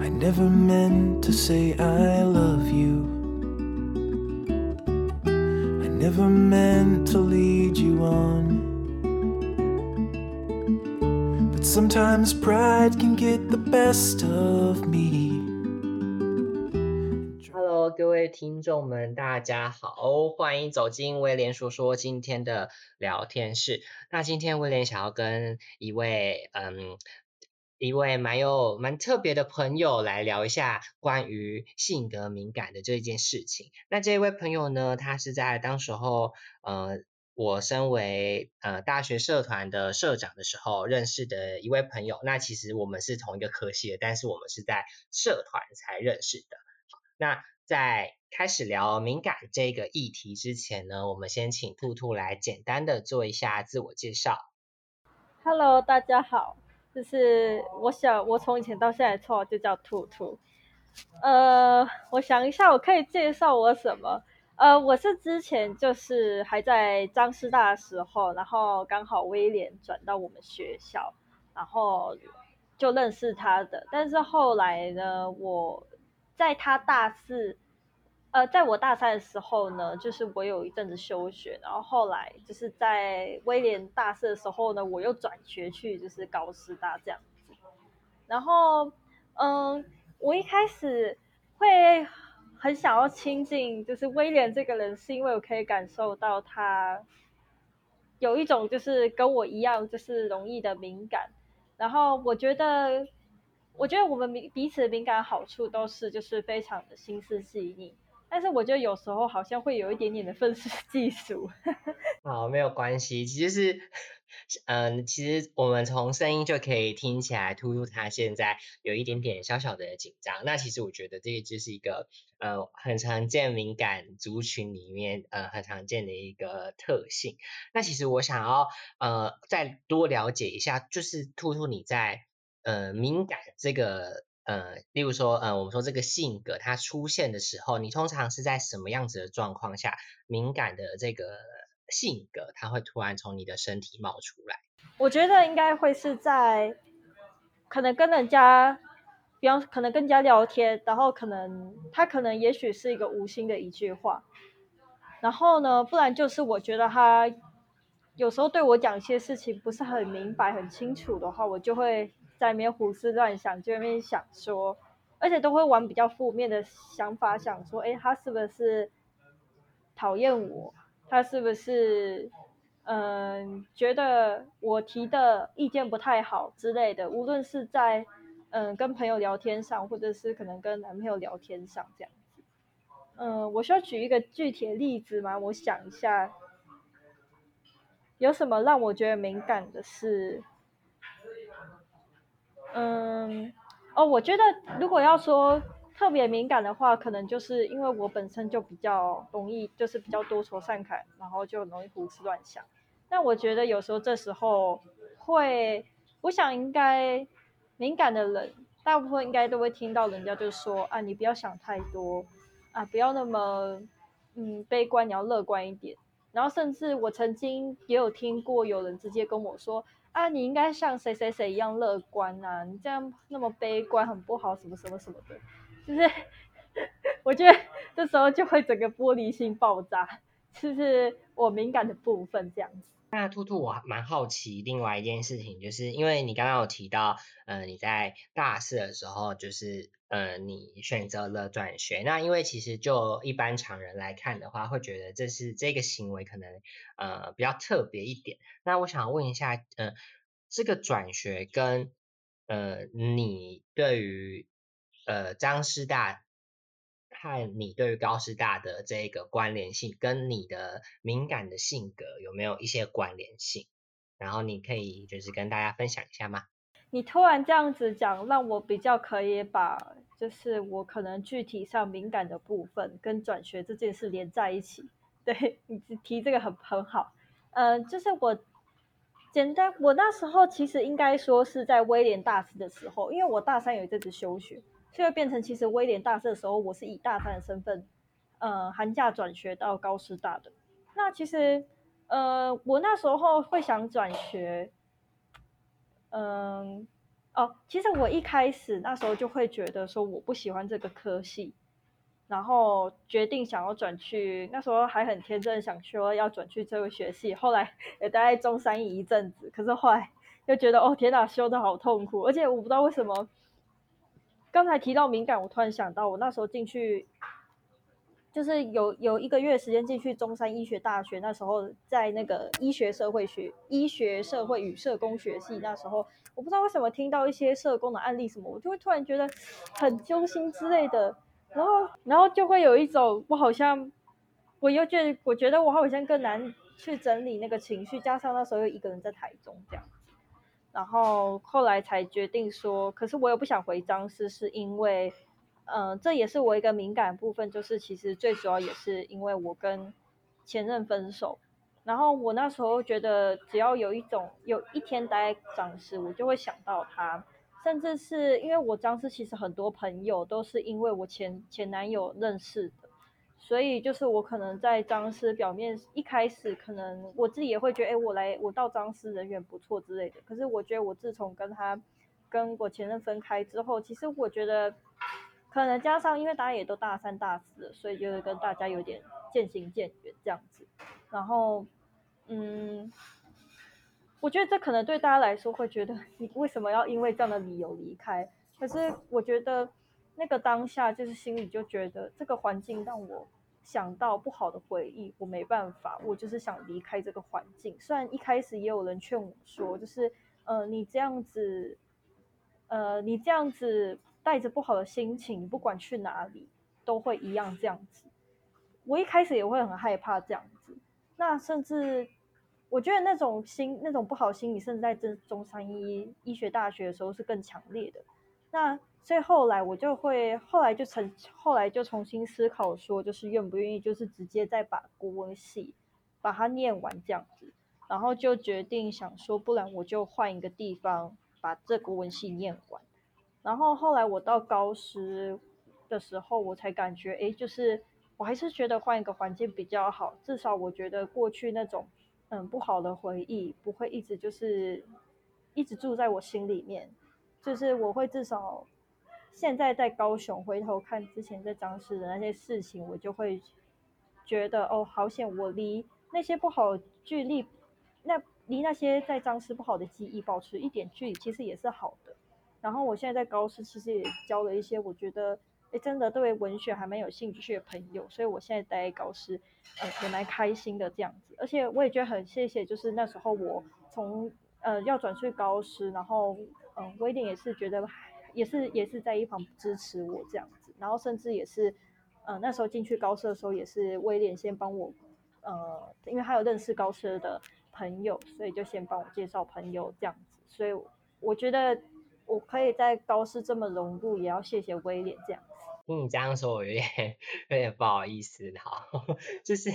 I never meant to say I love you. I never meant to lead you on. But sometimes pride can get the best of me. Hello，各位听众们，大家好，欢迎走进威廉说说今天的聊天室。那今天威廉想要跟一位嗯 一位蛮有蛮特别的朋友来聊一下关于性格敏感的这件事情。那这位朋友呢，他是在当时候呃我身为呃大学社团的社长的时候认识的一位朋友。那其实我们是同一个科系的，但是我们是在社团才认识的。那在开始聊敏感这个议题之前呢，我们先请兔兔来简单的做一下自我介绍。Hello，大家好，就是我想我从以前到现在绰号就叫兔兔。呃，我想一下，我可以介绍我什么？呃，我是之前就是还在张师大的时候，然后刚好威廉转到我们学校，然后就认识他的。但是后来呢，我在他大四，呃，在我大三的时候呢，就是我有一阵子休学，然后后来就是在威廉大四的时候呢，我又转学去就是高师大这样子。然后，嗯，我一开始会很想要亲近，就是威廉这个人，是因为我可以感受到他有一种就是跟我一样，就是容易的敏感。然后我觉得，我觉得我们彼彼此的敏感好处都是就是非常的心思细腻，但是我觉得有时候好像会有一点点的愤世嫉俗。好，没有关系，其实是，嗯，其实我们从声音就可以听起来，突突他现在有一点点小小的紧张。那其实我觉得这个就是一个，呃，很常见敏感族群里面，呃，很常见的一个特性。那其实我想要，呃，再多了解一下，就是兔兔你在，呃，敏感这个。呃，例如说，呃，我们说这个性格它出现的时候，你通常是在什么样子的状况下，敏感的这个性格它会突然从你的身体冒出来？我觉得应该会是在可能跟人家，比方可能跟人家聊天，然后可能他可能也许是一个无心的一句话，然后呢，不然就是我觉得他有时候对我讲一些事情不是很明白、很清楚的话，我就会。在里面胡思乱想，就在那边想说，而且都会玩比较负面的想法，想说，哎，他是不是讨厌我？他是不是嗯觉得我提的意见不太好之类的？无论是在嗯跟朋友聊天上，或者是可能跟男朋友聊天上这样子。嗯，我需要举一个具体的例子吗？我想一下，有什么让我觉得敏感的事？嗯，哦，我觉得如果要说特别敏感的话，可能就是因为我本身就比较容易，就是比较多愁善感，然后就容易胡思乱想。但我觉得有时候这时候会，我想应该敏感的人，大部分应该都会听到人家就说啊，你不要想太多啊，不要那么嗯悲观，你要乐观一点。然后甚至我曾经也有听过有人直接跟我说。啊，你应该像谁谁谁一样乐观啊！你这样那么悲观很不好，什么什么什么的，就是 我觉得这时候就会整个玻璃心爆炸，就是我敏感的部分这样子。那兔兔，我蛮好奇另外一件事情，就是因为你刚刚有提到，呃，你在大四的时候，就是呃，你选择了转学。那因为其实就一般常人来看的话，会觉得这是这个行为可能呃比较特别一点。那我想问一下，呃，这个转学跟呃你对于呃张师大。看你对于高师大的这个关联性，跟你的敏感的性格有没有一些关联性？然后你可以就是跟大家分享一下吗？你突然这样子讲，让我比较可以把就是我可能具体上敏感的部分跟转学这件事连在一起。对你提这个很很好，呃，就是我简单，我那时候其实应该说是在威廉大四的时候，因为我大三有一阵子休学。所以变成其实威廉大四的时候，我是以大三的身份，呃，寒假转学到高师大的。那其实，呃，我那时候会想转学，嗯、哦，其实我一开始那时候就会觉得说我不喜欢这个科系，然后决定想要转去，那时候还很天真，想说要转去这个学系，后来也待在中山一阵子，可是后来又觉得哦天哪，修的好痛苦，而且我不知道为什么，刚才提到敏感，我突然想到我那时候进去。就是有有一个月时间进去中山医学大学，那时候在那个医学社会学、医学社会与社工学系，那时候我不知道为什么听到一些社工的案例什么，我就会突然觉得很揪心之类的，然后然后就会有一种我好像我又觉得我觉得我好像更难去整理那个情绪，加上那时候又一个人在台中这样，然后后来才决定说，可是我又不想回张氏，是因为。嗯，这也是我一个敏感部分，就是其实最主要也是因为我跟前任分手，然后我那时候觉得只要有一种有一天待在张氏，我就会想到他，甚至是因为我张氏其实很多朋友都是因为我前前男友认识的，所以就是我可能在张师表面一开始可能我自己也会觉得，哎，我来我到张师人缘不错之类的，可是我觉得我自从跟他跟我前任分开之后，其实我觉得。可能加上，因为大家也都大三、大四，所以就是跟大家有点渐行渐远这样子。然后，嗯，我觉得这可能对大家来说会觉得，你为什么要因为这样的理由离开？可是我觉得那个当下就是心里就觉得，这个环境让我想到不好的回忆，我没办法，我就是想离开这个环境。虽然一开始也有人劝我说，就是呃，你这样子，呃，你这样子。带着不好的心情，不管去哪里都会一样这样子。我一开始也会很害怕这样子，那甚至我觉得那种心那种不好心理，甚至在中中山医医学大学的时候是更强烈的。那所以后来我就会后来就成后来就重新思考说，就是愿不愿意就是直接再把国文系把它念完这样子，然后就决定想说，不然我就换一个地方把这国文系念完。然后后来我到高师的时候，我才感觉，哎，就是我还是觉得换一个环境比较好，至少我觉得过去那种嗯不好的回忆不会一直就是一直住在我心里面，就是我会至少现在在高雄回头看之前在张师的那些事情，我就会觉得哦，好险我离那些不好距离，那离那些在张师不好的记忆保持一点距离，其实也是好的。然后我现在在高师，其实也交了一些我觉得，哎，真的对文学还蛮有兴趣的朋友，所以我现在待高师，呃，也蛮开心的这样子。而且我也觉得很谢谢，就是那时候我从呃要转去高师，然后嗯，威廉也是觉得，也是也是在一旁支持我这样子。然后甚至也是，呃，那时候进去高师的时候，也是威廉先帮我，呃，因为他有认识高师的朋友，所以就先帮我介绍朋友这样子。所以我觉得。我可以在高师这么融入，也要谢谢威廉这样子。听你这样说，我有点有点不好意思。好，就是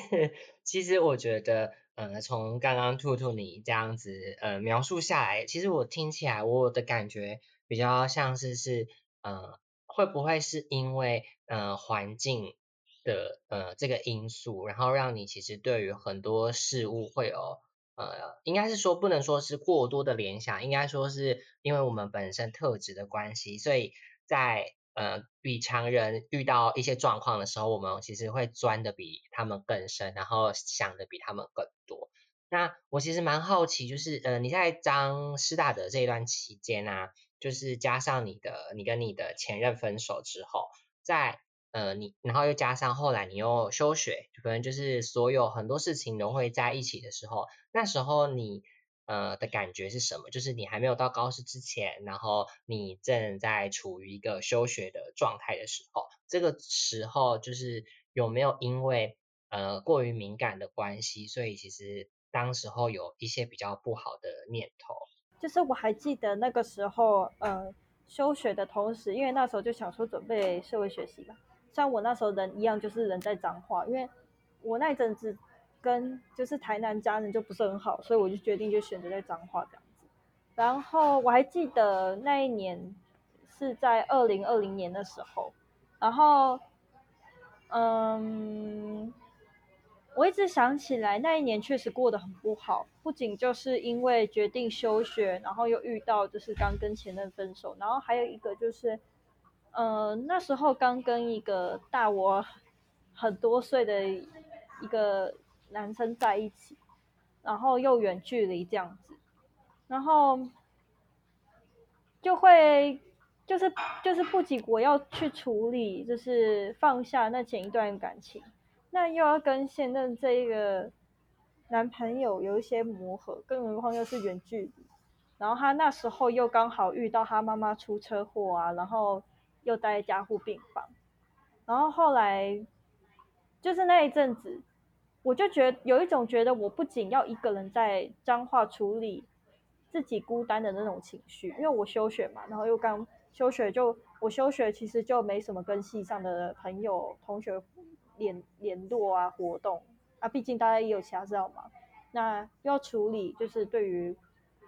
其实我觉得，呃，从刚刚兔兔你这样子呃描述下来，其实我听起来我的感觉比较像是是，呃，会不会是因为呃环境的呃这个因素，然后让你其实对于很多事物会有。呃，应该是说不能说是过多的联想，应该说是因为我们本身特质的关系，所以在呃比常人遇到一些状况的时候，我们其实会钻的比他们更深，然后想的比他们更多。那我其实蛮好奇，就是呃你在张师大的这一段期间啊，就是加上你的你跟你的前任分手之后，在呃，你然后又加上后来你又休学，可能就是所有很多事情都会在一起的时候，那时候你呃的感觉是什么？就是你还没有到高师之前，然后你正在处于一个休学的状态的时候，这个时候就是有没有因为呃过于敏感的关系，所以其实当时候有一些比较不好的念头。就是我还记得那个时候，呃，休学的同时，因为那时候就想说准备社会学习吧。像我那时候人一样，就是人在彰化，因为我那阵子跟就是台南家人就不是很好，所以我就决定就选择在彰化这样子。然后我还记得那一年是在二零二零年的时候，然后嗯，我一直想起来那一年确实过得很不好，不仅就是因为决定休学，然后又遇到就是刚跟前任分手，然后还有一个就是，呃，那时候刚跟一个大我很多岁的一个男生在一起，然后又远距离这样子，然后就会就是就是不仅我要去处理，就是放下那前一段感情，那又要跟现任这一个男朋友有一些磨合，更何况又是远距离。然后他那时候又刚好遇到他妈妈出车祸啊，然后又待在加护病房，然后后来就是那一阵子，我就觉得有一种觉得我不仅要一个人在彰化处理自己孤单的那种情绪，因为我休学嘛，然后又刚休学就我休学其实就没什么跟系上的朋友同学联联络啊活动。啊，毕竟大家也有其他事要忙，那要处理就是对于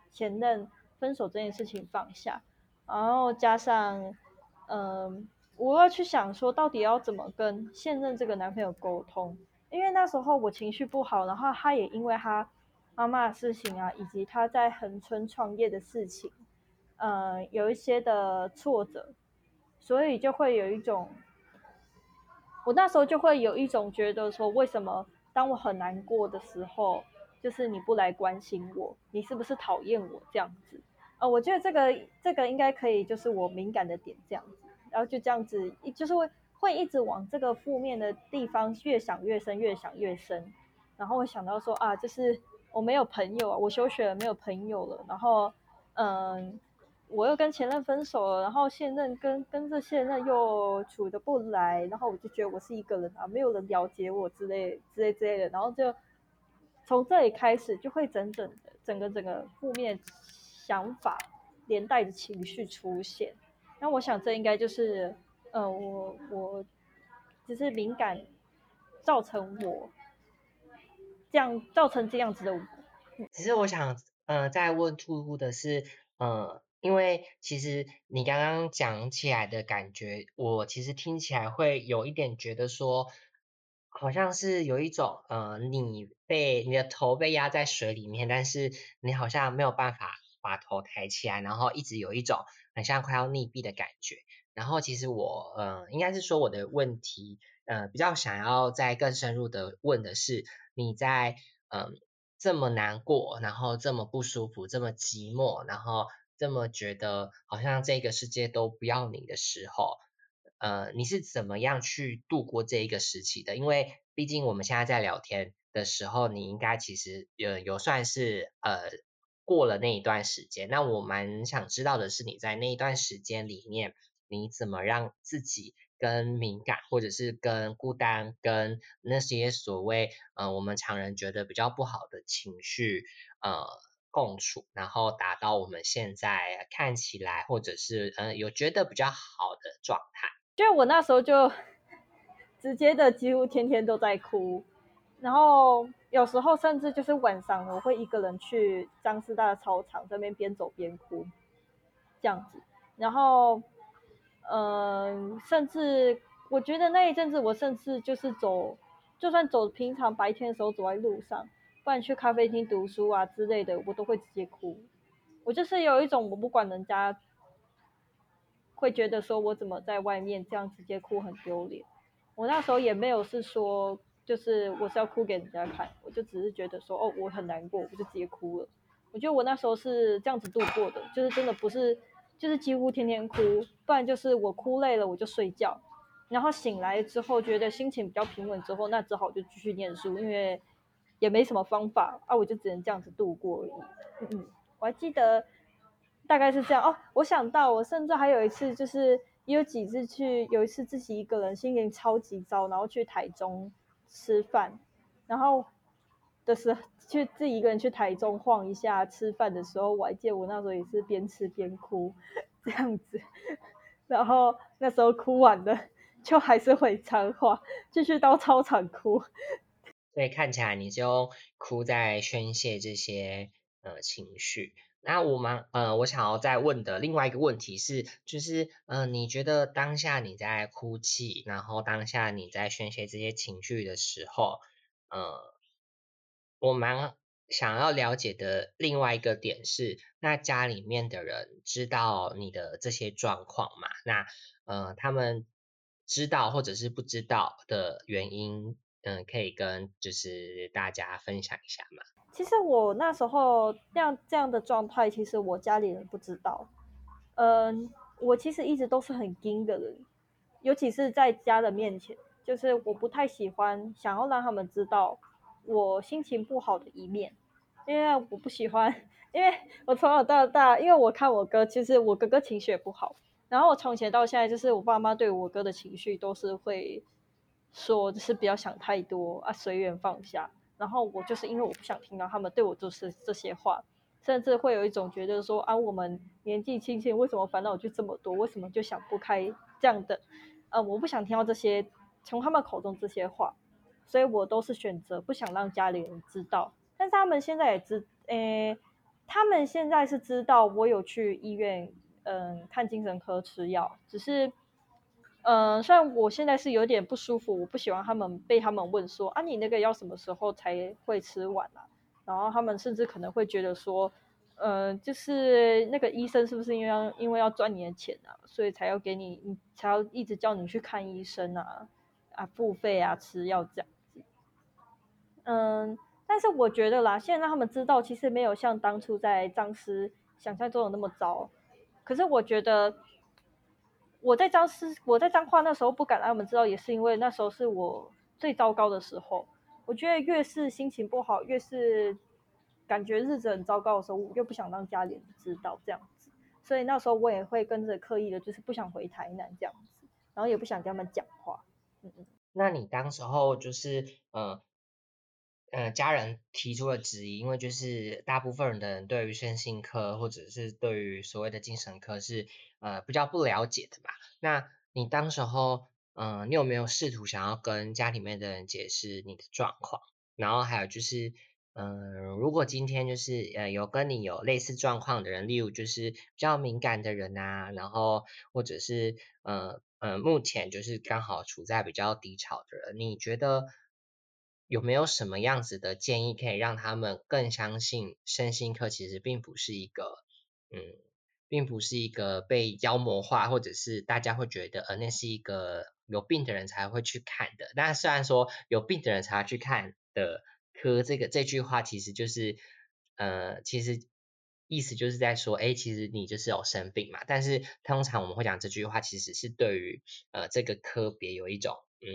前任分手这件事情放下，然后加上嗯、我要去想说到底要怎么跟现任这个男朋友沟通，因为那时候我情绪不好，然后他也因为他妈妈的事情啊，以及他在恒春创业的事情，呃，有一些的挫折，所以就会有一种，我那时候就会有一种觉得说，为什么当我很难过的时候，就是你不来关心我，你是不是讨厌我这样子？呃，我觉得这个这个应该可以，就是我敏感的点这样子，然后就这样子，就是会会一直往这个负面的地方越想越深，越想越深，然后会想到说啊，就是我没有朋友啊，我休学了没有朋友了，然后嗯，我又跟前任分手了，然后现任跟跟这现任又处得不来，然后我就觉得我是一个人啊，没有人了解我之类之类之类的，然后就从这里开始就会整整的整个整个负面想法连带的情绪出现。那我想这应该就是，呃，我我只是敏感造成我这样造成这样子的我。只是我想，呃，再问兔兔的是，呃，因为其实你刚刚讲起来的感觉，我其实听起来会有一点觉得说，好像是有一种，呃，你被你的头被压在水里面，但是你好像没有办法把头抬起来，然后一直有一种很像快要溺毙的感觉。然后其实我，呃，应该是说我的问题，呃，比较想要再更深入的问的是，你在，嗯、这么难过，然后这么不舒服，这么寂寞，然后这么觉得好像这个世界都不要你的时候，呃，你是怎么样去度过这一个时期的？因为毕竟我们现在在聊天的时候，你应该其实有有算是呃过了那一段时间。那我蛮想知道的是，你在那一段时间里面，你怎么让自己跟敏感，或者是跟孤单，跟那些所谓呃我们常人觉得比较不好的情绪呃共处，然后达到我们现在看起来或者是嗯有觉得比较好的状态。就我那时候就直接的几乎天天都在哭，然后有时候甚至就是晚上我会一个人去张师大的操场这边边走边哭，这样子，然后嗯、甚至我觉得那一阵子我甚至就是走，就算走平常白天的时候走在路上，不然去咖啡厅读书啊之类的，我都会直接哭。我就是有一种我不管人家会觉得说我怎么在外面这样直接哭很丢脸。我那时候也没有是说就是我是要哭给人家看，我就只是觉得说哦我很难过，我就直接哭了。我觉得我那时候是这样子度过的，就是真的不是就是几乎天天哭，不然就是我哭累了我就睡觉，然后醒来之后觉得心情比较平稳之后，那只好就继续念书，因为也没什么方法啊，我就只能这样子度过而已。嗯嗯，我还记得大概是这样哦。我想到我甚至还有一次，就是也有几次去，有一次自己一个人心情超级糟，然后去台中吃饭，然后的时候去自己一个人去台中晃一下，吃饭的时候，我还记得我那时候也是边吃边哭这样子，然后那时候哭完了，就还是回彰化，继续到操场哭。所以看起来你就哭在宣泄这些呃情绪。那我们呃，我想要再问的另外一个问题是，就是呃，你觉得当下你在哭泣，然后当下你在宣泄这些情绪的时候，呃，我蛮想要了解的另外一个点是，那家里面的人知道你的这些状况嘛？那呃，他们知道或者是不知道的原因，嗯，可以跟就是大家分享一下嘛？其实我那时候这样这样的状态，其实我家里人不知道。嗯，我其实一直都是很硬的人，尤其是在家的面前，就是我不太喜欢想要让他们知道我心情不好的一面，因为我不喜欢，因为我从小到大，因为我看我哥，其实我哥哥情绪也不好，然后我从前到现在，就是我爸妈对我哥的情绪都是会说，就是不要想太多啊，随缘放下。然后我就是因为我不想听到他们对我就是这些话，甚至会有一种觉得说啊，我们年纪轻轻，为什么烦恼就这么多？为什么就想不开这样的？呃，我不想听到这些从他们口中这些话，所以我都是选择不想让家里人知道。但是他们现在也知，诶，他们现在是知道我有去医院，嗯，看精神科吃药，只是。嗯，虽然我现在是有点不舒服，我不喜欢他们被他们问说啊，你那个要什么时候才会吃完啊？然后他们甚至可能会觉得说，嗯，就是那个医生是不是因为要因为要赚你的钱啊，所以才要给你，才要一直叫你去看医生啊，啊，付费啊，吃药这样子。嗯，但是我觉得啦，现在让他们知道，其实没有像当初在张师想象中的那么糟。可是我觉得。我在彰师，我在彰化那时候不敢让他们知道，也是因为那时候是我最糟糕的时候。我觉得越是心情不好，越是感觉日子很糟糕的时候，我越不想让家里人知道这样子。所以那时候我也会跟着刻意的，就是不想回台南这样子，然后也不想跟他们讲话。嗯嗯。那你当时候就是呃。呃，家人提出了质疑，因为就是大部分人的人对于身心科或者是对于所谓的精神科是呃比较不了解的嘛。那你当时候，嗯，你有没有试图想要跟家里面的人解释你的状况？然后还有就是，嗯，如果今天就是呃有跟你有类似状况的人，例如就是比较敏感的人啊，然后或者是呃呃目前就是刚好处在比较低潮的人，你觉得？有没有什么样子的建议可以让他们更相信身心科其实并不是一个，嗯，并不是一个被妖魔化，或者是大家会觉得，呃，那是一个有病的人才会去看的。但虽然说有病的人才去看的科，这个这句话其实就是，呃，其实意思就是在说，哎，其实你就是有生病嘛。但是通常我们会讲这句话，其实是对于呃这个科别有一种，嗯。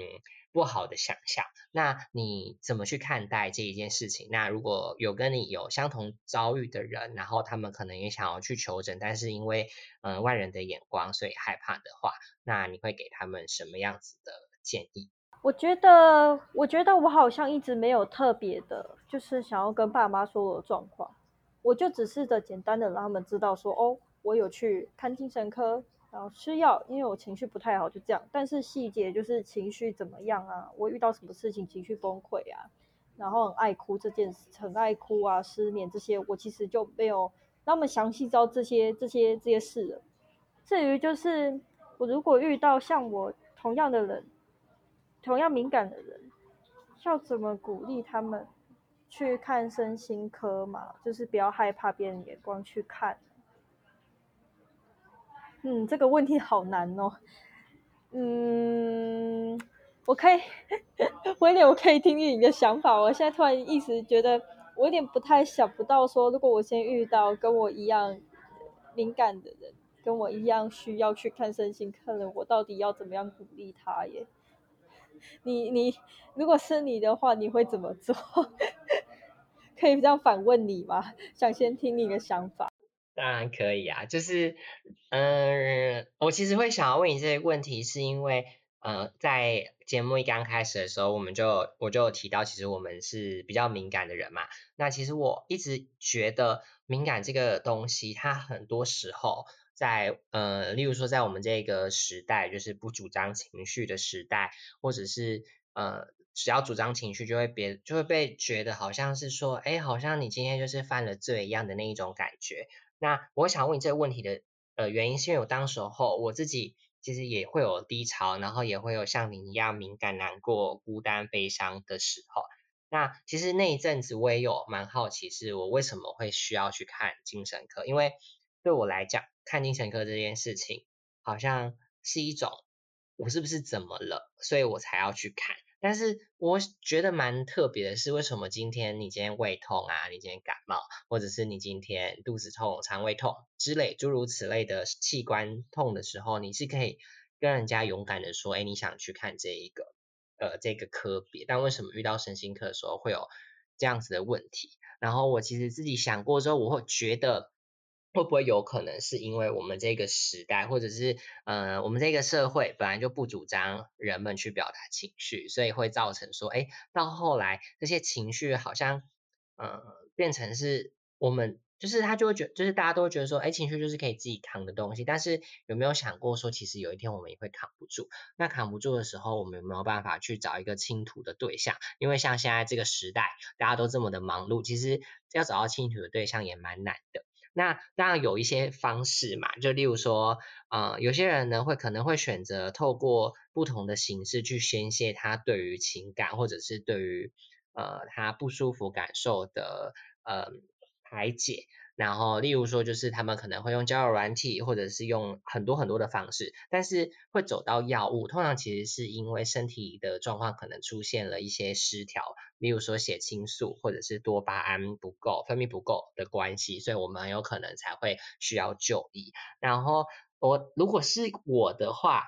不好的想象，那你怎么去看待这一件事情？那如果有跟你有相同遭遇的人，然后他们可能也想要去求诊，但是因为嗯外人的眼光，所以害怕的话，那你会给他们什么样子的建议？我觉得，我觉得我好像一直没有特别的，就是想要跟爸妈说我的状况，我就只是的简单的让他们知道说，哦，我有去看精神科。然后吃药，因为我情绪不太好，就这样。但是细节就是情绪怎么样啊？我遇到什么事情情绪崩溃啊？然后很爱哭这件事，很爱哭啊，失眠这些，我其实就没有那么详细知道这些这些这些事了。至于就是我如果遇到像我同样的人，同样敏感的人，要怎么鼓励他们去看身心科嘛？就是不要害怕别人眼光去看。嗯，这个问题好难哦。嗯，我可以，威廉，我可以听听你的想法。我现在突然一时觉得，我有点不太想不到说，如果我先遇到跟我一样敏感的人，跟我一样需要去看身心科的人，我到底要怎么样鼓励他耶？你你，如果是你的话，你会怎么做？可以这样反问你吗？想先听你的想法。当然可以啊，就是，嗯，我其实会想要问你这些问题，是因为，呃，在节目一刚开始的时候，我们就我就有提到，其实我们是比较敏感的人嘛。那其实我一直觉得敏感这个东西，它很多时候在，呃，例如说在我们这个时代，就是不主张情绪的时代，或者是，呃，只要主张情绪，就会别就会被觉得好像是说，哎，好像你今天就是犯了罪一样的那一种感觉。那我想问你这个问题的呃原因，是因为我当时候我自己其实也会有低潮，然后也会有像你一样敏感、难过、孤单、悲伤的时候。那其实那一阵子我也有蛮好奇，是我为什么会需要去看精神科？因为对我来讲，看精神科这件事情，好像是一种我是不是怎么了，所以我才要去看。但是我觉得蛮特别的是，为什么今天你今天胃痛啊，你今天感冒，或者是你今天肚子痛、肠胃痛之类诸如此类的器官痛的时候，你是可以跟人家勇敢的说，哎，你想去看这一个呃这个科别，但为什么遇到神经科的时候会有这样子的问题？然后我其实自己想过之后，我会觉得。会不会有可能是因为我们这个时代，或者是呃我们这个社会本来就不主张人们去表达情绪，所以会造成说，哎，到后来这些情绪好像呃变成是我们，就是他就会觉，就是大家都会觉得说，哎，情绪就是可以自己扛的东西。但是有没有想过说，其实有一天我们也会扛不住？那扛不住的时候，我们有没有办法去找一个倾吐的对象？因为像现在这个时代，大家都这么的忙碌，其实要找到倾吐的对象也蛮难的。那当然有一些方式嘛，就例如说，呃，有些人呢会可能会选择透过不同的形式去宣泄他对于情感或者是对于呃他不舒服感受的呃排解。然后，例如说，就是他们可能会用交友软体，或者是用很多很多的方式，但是会走到药物，通常其实是因为身体的状况可能出现了一些失调，例如说血清素或者是多巴胺不够、分泌不够的关系，所以我们很有可能才会需要就医。然后，我如果是我的话，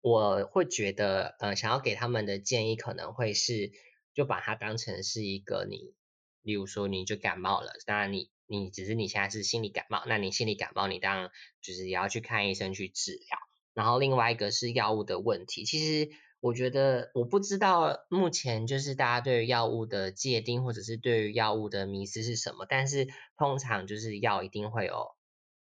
我会觉得，呃，想要给他们的建议可能会是，就把它当成是一个你，例如说你就感冒了，当然你。你只是你现在是心理感冒，那你心理感冒，你当然就是也要去看医生去治疗。然后另外一个是药物的问题，其实我觉得我不知道目前就是大家对于药物的界定或者是对于药物的迷思是什么，但是通常就是药一定会有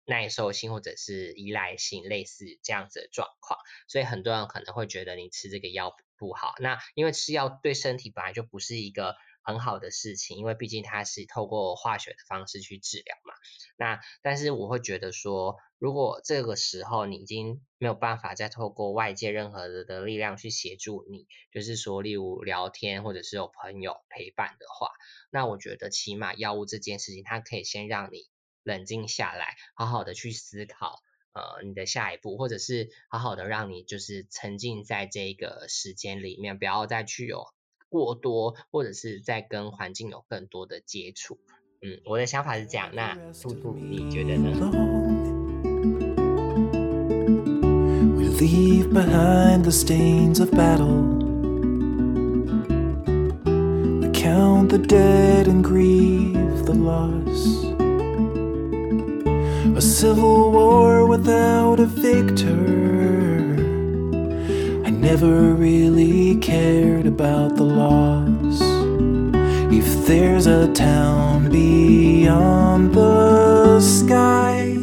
耐受性或者是依赖性类似这样子的状况，所以很多人可能会觉得你吃这个药不好。那因为吃药对身体本来就不是一个。很好的事情，因为毕竟它是透过化学的方式去治疗嘛。那但是我会觉得说，如果这个时候你已经没有办法再透过外界任何的力量去协助你，就是说，例如聊天或者是有朋友陪伴的话，那我觉得起码药物这件事情，它可以先让你冷静下来，好好的去思考，呃，你的下一步，或者是好好的让你就是沉浸在这个时间里面，不要再去有。过多，或者是在跟环境有更多的接触。嗯，我的想法是这样。那兔兔，你觉得呢？We leave behind the stains of battle. We count the dead and grieve the loss. A civil war without a victor. Never really cared about the loss. If there's a town beyond the sky,